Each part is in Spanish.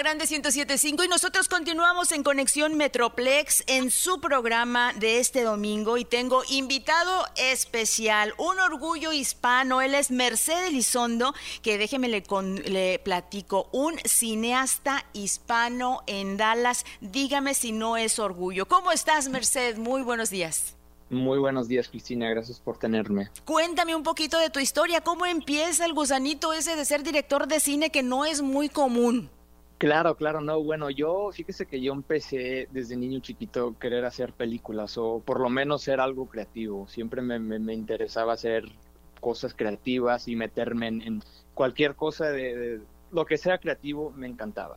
La Grande 1075 y nosotros continuamos en Conexión Metroplex en su programa de este domingo y tengo invitado especial, un orgullo hispano, él es Mercedes Elizondo, que déjeme le, le platico, un cineasta hispano en Dallas, dígame si no es orgullo. ¿Cómo estás Merced? Muy buenos días. Muy buenos días, Cristina. Gracias por tenerme. Cuéntame un poquito de tu historia. ¿Cómo empieza el gusanito ese de ser director de cine que no es muy común? Claro, claro, no. Bueno, yo, fíjese que yo empecé desde niño chiquito querer hacer películas o por lo menos ser algo creativo. Siempre me, interesaba hacer cosas creativas y meterme en, cualquier cosa de, lo que sea creativo, me encantaba.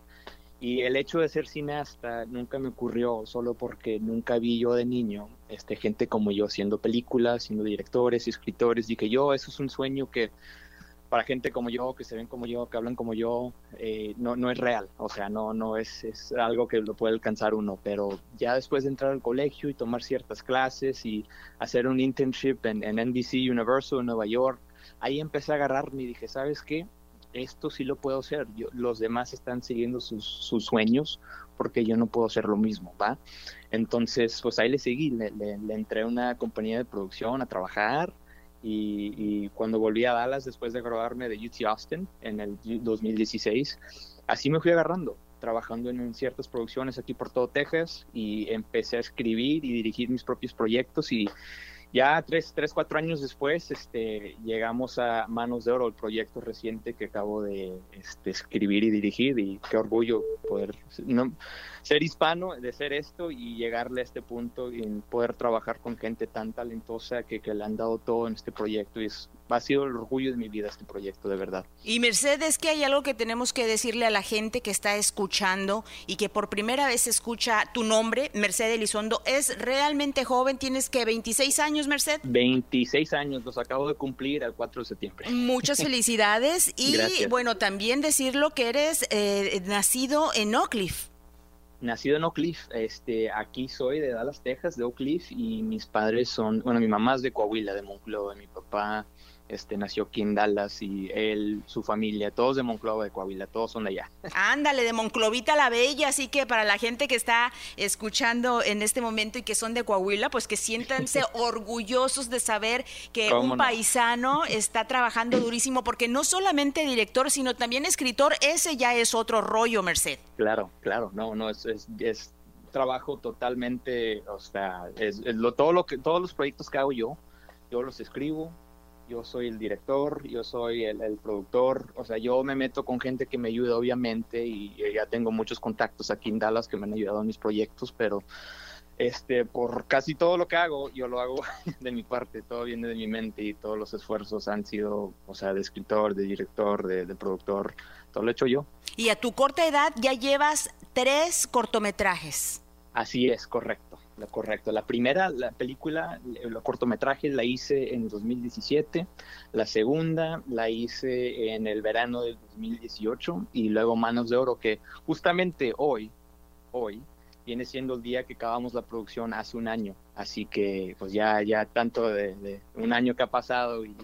Y el hecho de ser cineasta nunca me ocurrió solo porque nunca vi yo de niño este, gente como yo haciendo películas, siendo directores, escritores. Dije yo, eso es un sueño que para gente como yo, que se ven como yo, que hablan como yo, eh, no, no es real. O sea, no, no es, es algo que lo puede alcanzar uno. Pero ya después de entrar al colegio y tomar ciertas clases y hacer un internship en, en NBC Universal en Nueva York, ahí empecé a agarrarme y dije, ¿sabes qué? esto sí lo puedo hacer, yo, los demás están siguiendo sus, sueños porque yo no puedo hacer lo mismo, ¿va? Entonces, pues ahí le seguí, le, entré a una compañía de producción a trabajar y, cuando volví a Dallas después de graduarme de UT Austin en el 2016, así me fui agarrando, trabajando en ciertas producciones aquí por todo Texas y empecé a escribir y dirigir mis propios proyectos y ya tres, tres, cuatro años después este, llegamos a Manos de Oro, el proyecto reciente que acabo de este, escribir y dirigir y qué orgullo poder no, ser hispano, de ser esto y llegarle a este punto y poder trabajar con gente tan talentosa que, que le han dado todo en este proyecto y es ha sido el orgullo de mi vida este proyecto, de verdad. Y Mercedes, que hay algo que tenemos que decirle a la gente que está escuchando y que por primera vez escucha tu nombre, Mercedes Elizondo, es realmente joven, tienes que 26 años, Mercedes. 26 años, los acabo de cumplir el 4 de septiembre. Muchas felicidades y bueno, también decirlo que eres eh, nacido en Oak Cliff nacido en Oak Cliff, este, aquí soy de Dallas, Texas, de Oak Cliff, y mis padres son, bueno, mi mamá es de Coahuila, de Monclova, mi papá este, nació aquí en Dallas y él, su familia, todos de Monclova, de Coahuila, todos son de allá. Ándale, de Monclovita la Bella, así que para la gente que está escuchando en este momento y que son de Coahuila, pues que siéntanse orgullosos de saber que un paisano está trabajando durísimo, porque no solamente director, sino también escritor, ese ya es otro rollo, Merced. Claro, claro, no, no, es, es, trabajo totalmente, o sea, es, lo, todo lo que, todos los proyectos que hago yo, yo los escribo, yo soy el director, yo soy el, productor, o sea, yo me meto con gente que me ayuda obviamente y ya tengo muchos contactos aquí en Dallas que me han ayudado en mis proyectos, pero este, por casi todo lo que hago, yo lo hago de mi parte, todo viene de mi mente y todos los esfuerzos han sido, o sea, de escritor, de director, de, de productor, todo lo he hecho yo. Y a tu corta edad ya llevas tres cortometrajes. Así es, correcto correcto. La primera, la película, el cortometraje la hice en 2017, la segunda la hice en el verano del 2018 y luego Manos de Oro, que justamente hoy, hoy, viene siendo el día que acabamos la producción hace un año. Así que pues ya, ya tanto de un año que ha pasado y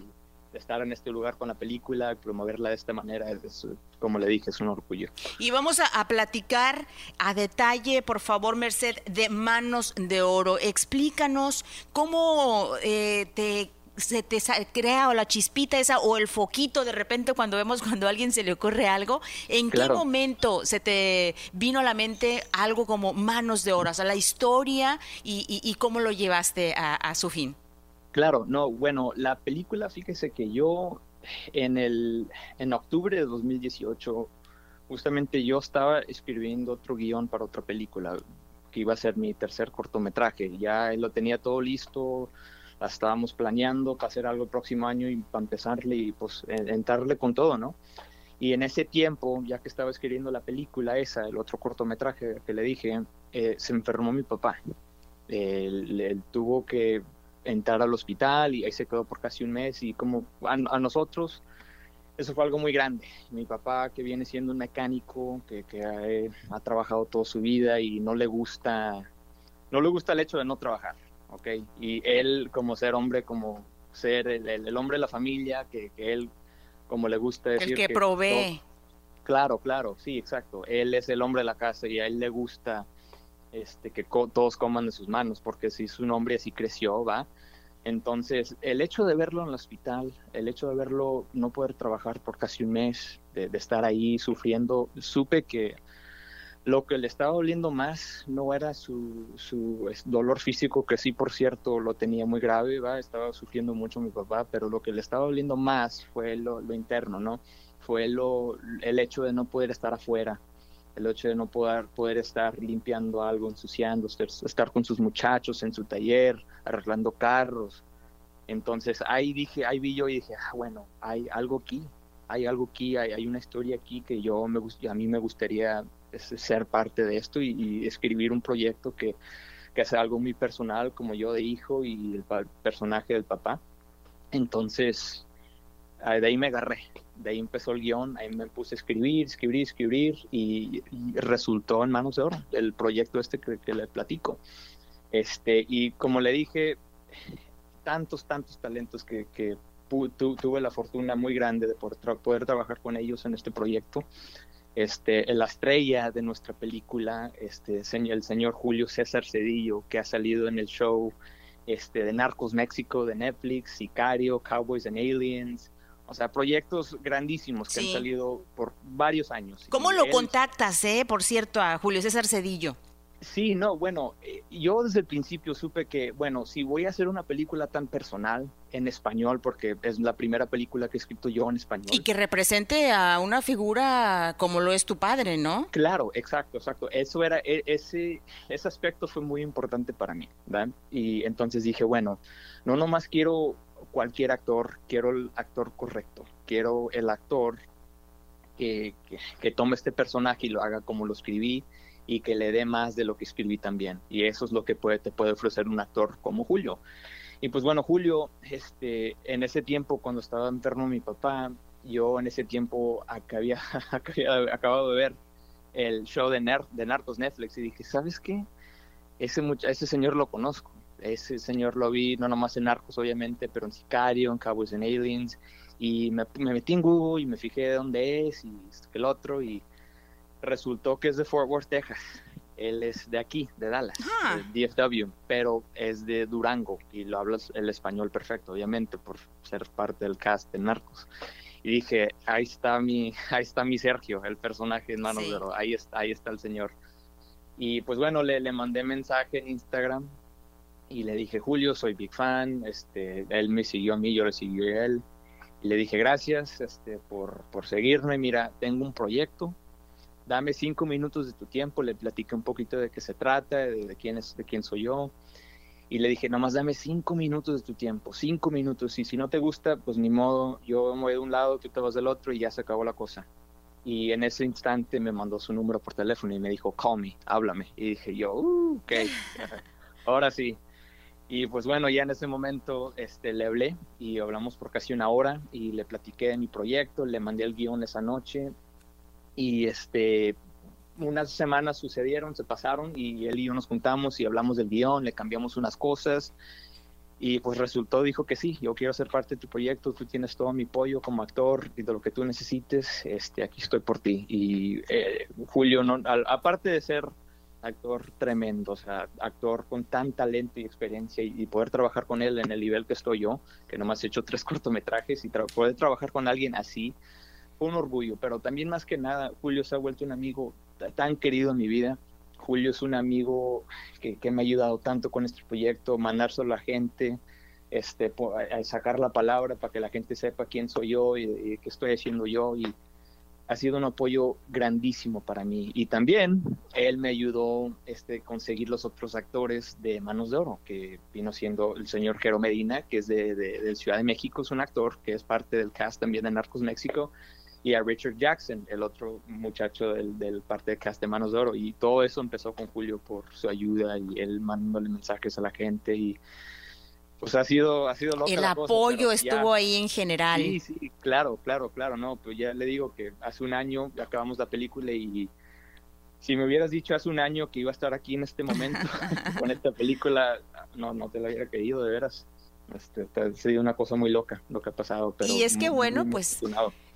de estar en este lugar con la película, promoverla de esta manera, es, como le dije, es un orgullo. Y vamos a, platicar a detalle, por favor, Merced, de Manos de Oro. Explícanos cómo eh, te se te crea o la chispita esa o el foquito de repente cuando vemos cuando a alguien se le ocurre algo, ¿en qué momento se te vino a la mente algo como manos de oro, o sea, la historia y, cómo lo llevaste a su fin? Claro, no, bueno, la película, fíjese que yo en el en octubre de 2018 justamente yo estaba escribiendo otro guion para otra película que iba a ser mi tercer cortometraje. Ya lo tenía todo listo, estábamos planeando para hacer algo el próximo año y para empezarle y pues entrarle con todo, ¿no? Y en ese tiempo, ya que estaba escribiendo la película esa, el otro cortometraje que le dije, eh, se enfermó mi papá. él, tuvo que entrar al hospital y ahí se quedó por casi un mes y como a, nosotros eso fue algo muy grande. Mi papá que viene siendo un mecánico, que, que ha, trabajado toda su vida y no le gusta, no le gusta el hecho de no trabajar, ¿ok? Y él como ser hombre, como ser el, hombre de la familia, que, que, él como le gusta decir... El que, provee. Claro, claro, sí, exacto. Él es el hombre de la casa y a él le gusta este, que todos coman de sus manos, porque si su nombre así creció, va. Entonces, el hecho de verlo en el hospital, el hecho de verlo no poder trabajar por casi un mes, de, estar ahí sufriendo, supe que lo que le estaba doliendo más no era su, su dolor físico, que sí, por cierto, lo tenía muy grave, estaba sufriendo mucho mi papá, pero lo que le estaba doliendo más fue lo, lo interno, ¿no? Fue lo, el hecho de no poder estar afuera, el hecho de no poder, poder estar limpiando algo, ensuciando, estar con sus muchachos en su taller, arreglando carros. Entonces ahí dije, ahí vi yo y dije, ah, bueno, hay algo aquí, hay algo aquí, hay, una historia aquí que yo me a mí me gustaría ser parte de esto y, escribir un proyecto que, que sea algo muy personal como yo de hijo y el personaje del papá. Entonces, de ahí me agarré, de ahí empezó el guion, ahí me puse a escribir, escribir, escribir y, resultó en manos de oro el proyecto este que, le platico. Este, y como le dije, tantos, tantos talentos que, que tuve la fortuna muy grande de poder, trabajar con ellos en este proyecto. Este, la estrella de nuestra película, este, el señor Julio César Cedillo, que ha salido en el show este, de Narcos México de Netflix, Sicario, Cowboys and Aliens, o sea, proyectos grandísimos que han salido por varios años. ¿Cómo lo contactas, eh, por cierto, a Julio César Cedillo? Sí, no, bueno, eh, yo desde el principio supe que, bueno, si voy a hacer una película tan personal en español, porque es la primera película que he escrito yo en español. Y que represente a una figura como lo es tu padre, ¿no? Claro, exacto, exacto. Eso era, e, ese, ese aspecto fue muy importante para mí, ¿verdad? Y entonces dije, bueno, no nomás quiero cualquier actor, quiero el actor correcto, quiero el actor que, que, tome este personaje y lo haga como lo escribí y que le dé más de lo que escribí también. Y eso es lo que puede, te puede ofrecer un actor como Julio. Y pues bueno, Julio, este, en ese tiempo cuando estaba enfermo mi papá, yo en ese tiempo había, había acabado de ver el show de, de Narcos Netflix y dije, ¿sabes qué? Ese, ese señor lo conozco ese señor lo vi no nomás en Narcos, obviamente, pero en Sicario, en Cowboys and Aliens. Y me, metí en Google y me fijé de dónde es y el otro. Y resultó que es de Fort Worth, Texas. Él es de aquí, de Dallas, ah. de DFW, pero es de Durango y lo habla el español perfecto, obviamente, por ser parte del cast de Narcos. Y dije, ahí está mi, ahí está mi Sergio, el personaje en manos de oro, ahí está, ahí está el señor. Y pues bueno, le, le mandé mensaje en Instagram y le dije, Julio, soy big fan, este, él me siguió a mí, yo le siguió a él, y le dije, gracias este, por, por seguirme, mira, tengo un proyecto, dame cinco minutos de tu tiempo, le platiqué un poquito de qué se trata, de, quién, es, de quién soy yo, y le dije, nomás dame cinco minutos de tu tiempo, cinco minutos, y si no te gusta, pues ni modo, yo me voy de un lado, tú te vas del otro, y ya se acabó la cosa. Y en ese instante me mandó su número por teléfono y me dijo, call me, háblame. Y dije yo, uh, ok, ahora sí. Y pues bueno, ya en ese momento este, le hablé y hablamos por casi una hora y le platiqué de mi proyecto, le mandé el guion esa noche y este, unas semanas sucedieron, se pasaron y él y yo nos juntamos y hablamos del guion, le cambiamos unas cosas y pues resultó, dijo que sí, yo quiero ser parte de tu proyecto, tú tienes todo mi apoyo como actor y de lo que tú necesites, este, aquí estoy por ti. Y eh, Julio, no, aparte de ser actor tremendo, o sea, actor con tan talento y experiencia y, poder trabajar con él en el nivel que estoy yo, que nomás he hecho tres cortometrajes y poder trabajar con alguien así, fue un orgullo, pero también más que nada, Julio se ha vuelto un amigo tan querido en mi vida. Julio es un amigo que, me ha ayudado tanto con este proyecto, mandárselo a la gente, este, a sacar la palabra para que la gente sepa quién soy yo y, y qué estoy haciendo yo y ha sido un apoyo grandísimo para mí. Y también él me ayudó este, conseguir los otros actores de Manos de Oro, que vino siendo el señor Jero Medina, que es de, Ciudad de México, es un actor que es parte del cast también de Narcos México, y a Richard Jackson, el otro muchacho del, del parte del cast de Manos de Oro. Y todo eso empezó con Julio por su ayuda y él mandándole mensajes a la gente y pues ha sido, ha sido El apoyo estuvo ahí en general. Sí, sí, claro, claro, claro, no, pues ya le digo que hace un año acabamos la película y si me hubieras dicho hace un año que iba a estar aquí en este momento con esta película, no, no te lo hubiera creído, de veras. Este, ha sido una cosa muy loca lo que ha pasado. Pero y es que bueno, pues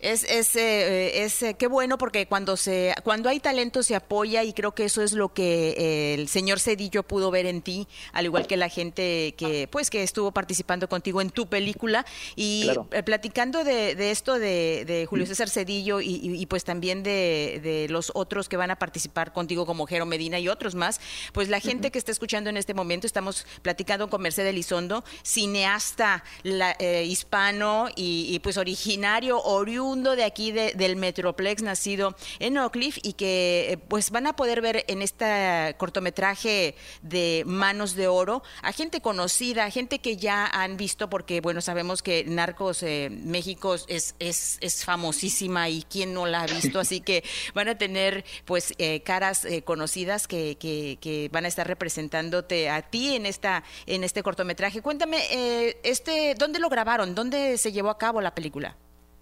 Es, es, eh, es eh, qué bueno porque cuando se cuando hay talento se apoya y creo que eso es lo que eh, el señor Cedillo pudo ver en ti, al igual que la gente que pues que estuvo participando contigo en tu película. Y platicando de, esto de, Julio César Cedillo y, pues también de, los otros que van a participar contigo como Jero Medina y otros más, pues la gente que está escuchando en este momento estamos platicando con Mercedes Elizondo, cineasta hispano y, y pues originario de aquí del Metroplex, nacido en Oak Cliff, y que eh, pues van a poder ver en este cortometraje de Manos de Oro a gente conocida, gente que ya han visto, porque bueno, sabemos que Narcos eh, México es, es, famosísima y quién no la ha visto, así que van a tener pues eh, caras conocidas que, que, van a estar representándote a ti en esta en este cortometraje. Cuéntame, este, ¿dónde lo grabaron? ¿Dónde se llevó a cabo la película?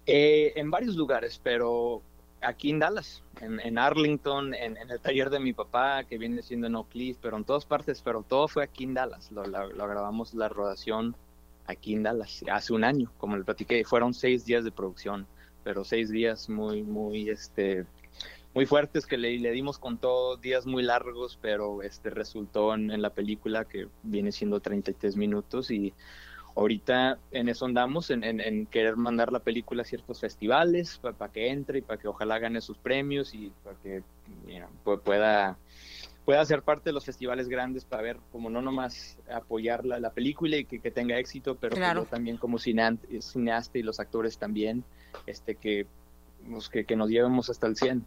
Eh, en varios lugares, pero aquí en Dallas, en, Arlington, en, el taller de mi papá, que viene siendo en Oak Cliff, pero en todas partes, pero todo fue aquí en Dallas. Lo, grabamos la rodación aquí en Dallas hace un año, como le platiqué. Fueron seis días de producción, pero seis días muy, muy, este, muy fuertes que le, le dimos con todo, días muy largos, pero este resultó en, en la película que viene siendo 33 minutos y ahorita en eso andamos, en, querer mandar la película a ciertos festivales para que entre y para que ojalá gane sus premios y para que pueda pueda ser parte de los festivales grandes para ver como no nomás apoyar la, película y que, tenga éxito, pero también como cineasta y los actores también, este que, pues, que, nos llevemos hasta el 100.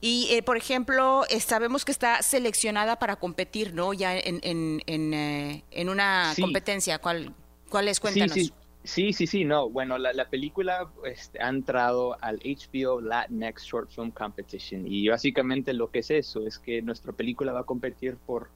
Y, eh, por ejemplo, sabemos que está seleccionada para competir, ¿no? Ya en, en, en, eh, en una competencia. ¿Cuál, ¿Cuáles? Cuéntanos. Sí, sí, sí, sí, no. Bueno, la, película este, ha entrado al HBO Latinx Short Film Competition y básicamente lo que es eso es que nuestra película va a competir por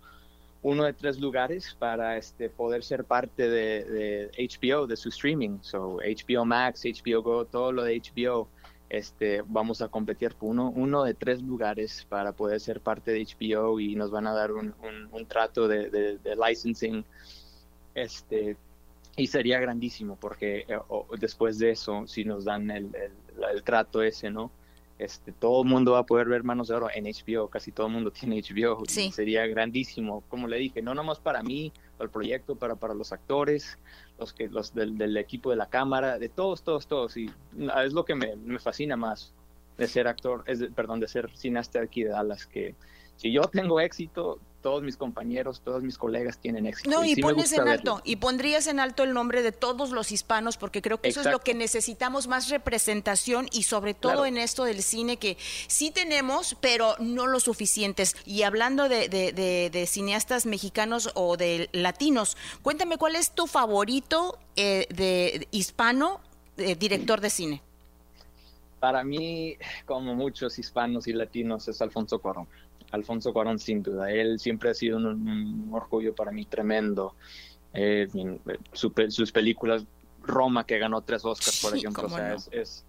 uno de tres lugares para este, poder ser parte de, HBO, de su streaming. So, HBO Max, HBO Go, todo lo de HBO. Este, vamos a competir por uno, uno de tres lugares para poder ser parte de HBO y nos van a dar un, un, trato de, de, de licensing este, y sería grandísimo porque eh, después de eso, si nos dan el, el, trato ese, ¿no? Este, todo el mundo va a poder ver Manos de Oro en HBO, casi todo el mundo tiene HBO, sería grandísimo, como le dije, no nomás para mí, para el proyecto, para, para los actores, los que los del, del equipo de la cámara, de todos, todos, todos, y es lo que me, me fascina más de ser actor, es perdón, de ser cineasta aquí de Dallas, que si yo tengo éxito, todos mis compañeros, todos mis colegas tienen éxito. No, y, pones en alto, y pondrías en alto el nombre de todos los hispanos, porque creo que eso es lo que necesitamos, más representación y sobre todo en esto del cine que sí tenemos, pero no lo suficientes. Y hablando de, de, cineastas mexicanos o de latinos, cuéntame cuál es tu favorito eh, de hispano, eh, director de cine. Para mí, como muchos hispanos y latinos, es Alfonso Cuarón. Alfonso Cuarón sin duda. Él siempre ha sido un, orgullo para mí tremendo. Eh, sus películas, Roma, que ganó tres Oscars, por ejemplo, o sea, es,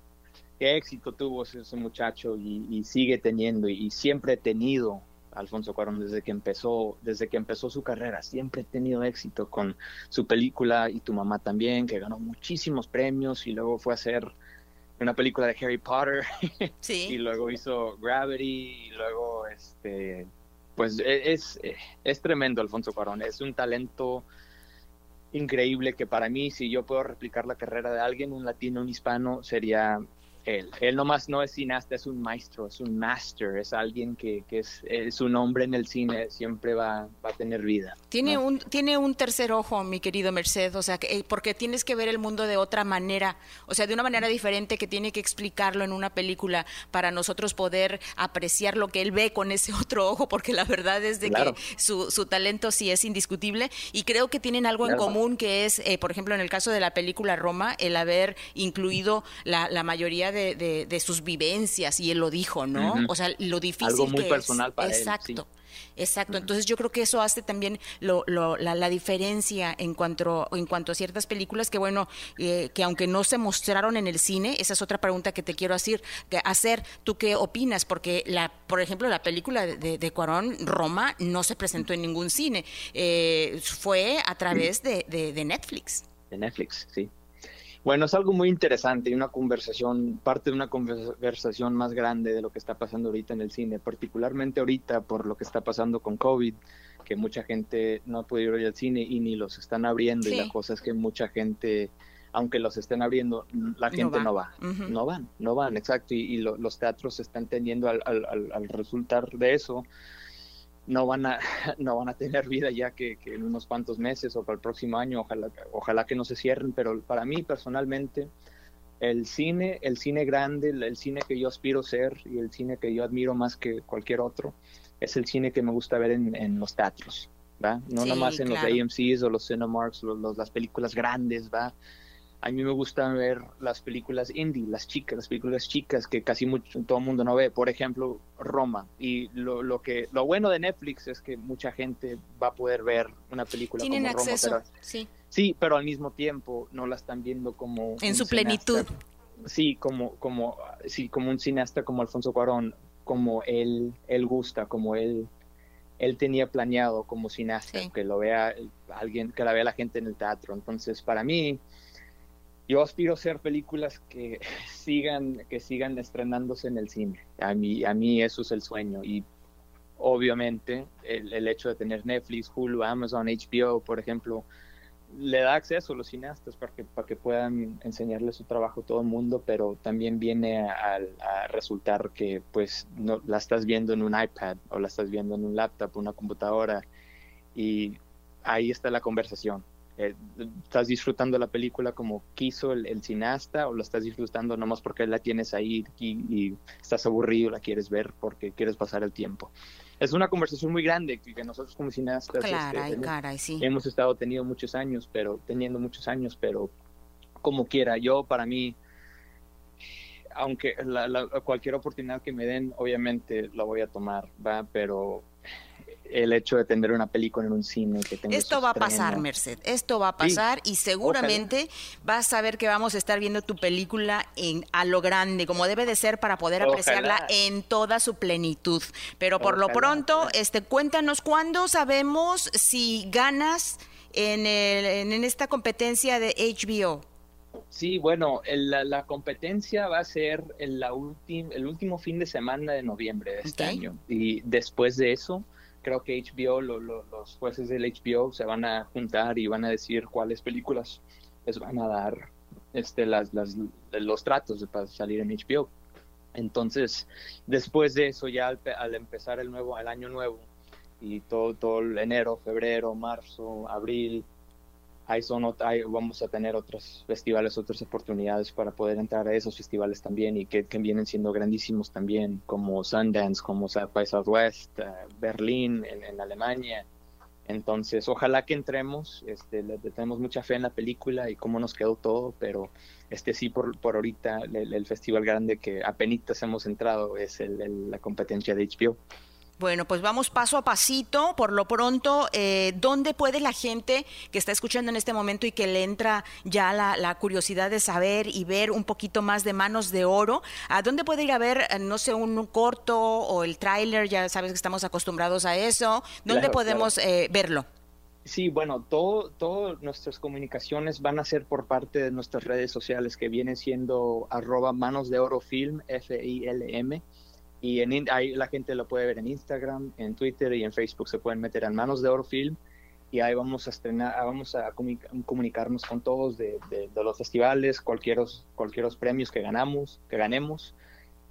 qué éxito tuvo ese, muchacho y, sigue teniendo y, siempre ha tenido Alfonso Cuarón desde que empezó, desde que empezó su carrera, siempre ha tenido éxito con su película y tu mamá también, que ganó muchísimos premios y luego fue a hacer una película de Harry Potter y luego hizo Gravity y luego este pues e, es, es, tremendo Alfonso Cuarón, es un talento increíble que para mí si yo puedo replicar la carrera de alguien, un latino, un hispano, sería él. Él nomás no es cineasta, es un maestro, es un master, es alguien que, que es, su nombre en el cine siempre va, va a tener vida. Tiene, un, tiene un tercer ojo, mi querido Merced, o sea, que, eh, porque tienes que ver el mundo de otra manera, o sea, de una manera diferente que tiene que explicarlo en una película para nosotros poder apreciar lo que él ve con ese otro ojo, porque la verdad es de que su, su, talento sí es indiscutible y creo que tienen algo en común que es, eh, por ejemplo, en el caso de la película Roma, el haber incluido la, la mayoría de, sus vivencias y él lo dijo, ¿no? O sea, lo difícil Algo muy personal para él. Exacto. Exacto, entonces yo creo que eso hace también lo, la, diferencia en cuanto, en cuanto a ciertas películas que, bueno, eh, que aunque no se mostraron en el cine, esa es otra pregunta que te quiero hacer, hacer ¿tú qué opinas? Porque, la, por ejemplo, la película de, de Cuarón, Roma, no se presentó en ningún cine, eh, fue a través de, de Netflix. De Netflix, sí. Bueno, es algo muy interesante y una conversación, parte de una conversación más grande de lo que está pasando ahorita en el cine, particularmente ahorita por lo que está pasando con COVID, que mucha gente no ha podido ir al cine y ni los están abriendo y la cosa es que mucha gente, aunque los estén abriendo, la gente no va, no, van, no van, exacto, y, los teatros están teniendo al, al, al resultar de eso no van a no van a tener vida ya que, en unos cuantos meses o para el próximo año ojalá ojalá que no se cierren pero para mí personalmente el cine el cine grande el, cine que yo aspiro ser y el cine que yo admiro más que cualquier otro es el cine que me gusta ver en, los teatros va no nomás en los AMCs o los Cinemarks los, las películas grandes va a mí me gusta ver las películas indie, las chicas, las películas chicas que casi mucho, todo el mundo no ve. Por ejemplo, Roma. Y lo, lo, que lo bueno de Netflix es que mucha gente va a poder ver una película Tienen como acceso, Roma. sí. Sí, pero al mismo tiempo no la están viendo como en su plenitud. Sí, como como sí, como un cineasta como Alfonso Cuarón, como él él gusta, como él él tenía planeado como cineasta, que lo vea alguien, que la vea la gente en el teatro. Entonces, para mí yo aspiro a hacer películas que sigan, que sigan estrenándose en el cine. A mí, a mí eso es el sueño. Y obviamente el, el, hecho de tener Netflix, Hulu, Amazon, HBO, por ejemplo, le da acceso a los cineastas para que, para que puedan enseñarle su trabajo a todo el mundo, pero también viene a, a, resultar que pues no la estás viendo en un iPad o la estás viendo en un laptop, una computadora y ahí está la conversación. Eh, estás disfrutando la película como quiso el, cineasta o lo estás disfrutando nomás porque la tienes ahí y, estás aburrido, la quieres ver porque quieres pasar el tiempo. Es una conversación muy grande que, nosotros como cineastas este, hemos estado teniendo muchos años, pero teniendo muchos años, pero como quiera, yo para mí aunque cualquier oportunidad que me den, obviamente la voy a tomar, va, pero el hecho de tener una película en un cine que tenga Esto va a pasar, Merced, esto va a pasar y seguramente vas a ver que vamos a estar viendo tu película en a lo grande, como debe de ser para poder apreciarla en toda su plenitud. Pero por lo pronto, este cuéntanos cuándo sabemos si ganas en, en esta competencia de HBO. Sí, bueno, la, competencia va a ser el, la el último fin de semana de noviembre de este año. Y después de eso, creo que HBO, los jueces del HBO se van a juntar y van a decir cuáles películas les van a dar este, las, las, los tratos para salir en HBO. Entonces, después de eso, ya al, empezar el nuevo, el año nuevo, y todo, todo el enero, febrero, marzo, abril, ahí son, vamos a tener otros festivales, otras oportunidades para poder entrar a esos festivales también y que, vienen siendo grandísimos también, como Sundance, como South by Southwest, uh, Berlín en, Alemania. Entonces, ojalá que entremos, este, tenemos mucha fe en la película y cómo nos quedó todo, pero este sí, por, por ahorita, el, festival grande que apenas hemos entrado es la competencia de HBO. Bueno, pues vamos paso a pasito. Por lo pronto, eh, ¿dónde puede la gente que está escuchando en este momento y que le entra ya la, curiosidad de saber y ver un poquito más de manos de oro, ¿a dónde puede ir a ver, eh, no sé, un, corto o el tráiler? Ya sabes que estamos acostumbrados a eso. ¿Dónde podemos eh, verlo? Sí, bueno, todo, todas nuestras comunicaciones van a ser por parte de nuestras redes sociales que vienen siendo arroba manos de oro film, F-I-L-M. Y en, ahí la gente lo puede ver en Instagram, en Twitter y en Facebook. Se pueden meter en Manos de Oro Film y ahí vamos a estrenar, vamos a comunicarnos con todos de, los festivales, cualquieros, cualquieros premios que ganamos, que ganemos.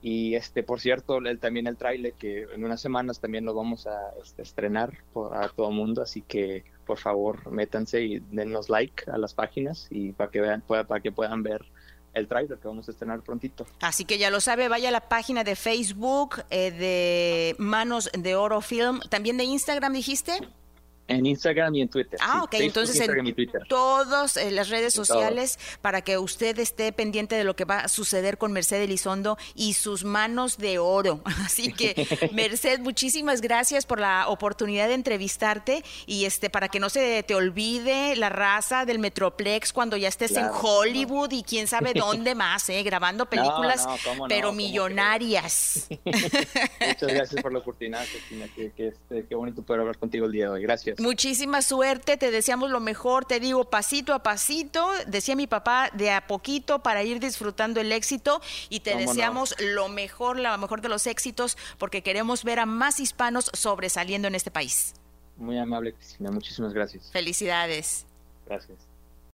Y este, por cierto, el, también el trailer que en unas semanas también lo vamos a este, estrenar por, a todo mundo, así que por favor métanse y denos like a las páginas y para que vean, para que puedan ver el trailer que vamos a estrenar prontito. Así que ya lo sabe, vaya a la página de Facebook eh, de Manos de Oro Film, también de Instagram dijiste. En Instagram y en Twitter. Ah, ok. Entonces en todas eh, las redes sociales para que usted esté pendiente de lo que va a suceder con Mercedes Elizondo y sus manos de oro. Así que, Merced, muchísimas gracias por la oportunidad de entrevistarte y este para que no se te olvide la raza del Metroplex cuando ya estés en Hollywood y quién sabe dónde más, ¿eh? grabando películas, pero millonarias. Muchas gracias por la oportunidad, Cristina. Qué, este, qué bonito poder hablar contigo el día de hoy. Gracias. Muchísima suerte, te deseamos lo mejor, te digo pasito a pasito, decía mi papá, de a poquito para ir disfrutando el éxito y te deseamos lo mejor, lo mejor de los éxitos porque queremos ver a más hispanos sobresaliendo en este país. Muy amable, Cristina, muchísimas gracias. Felicidades. Gracias.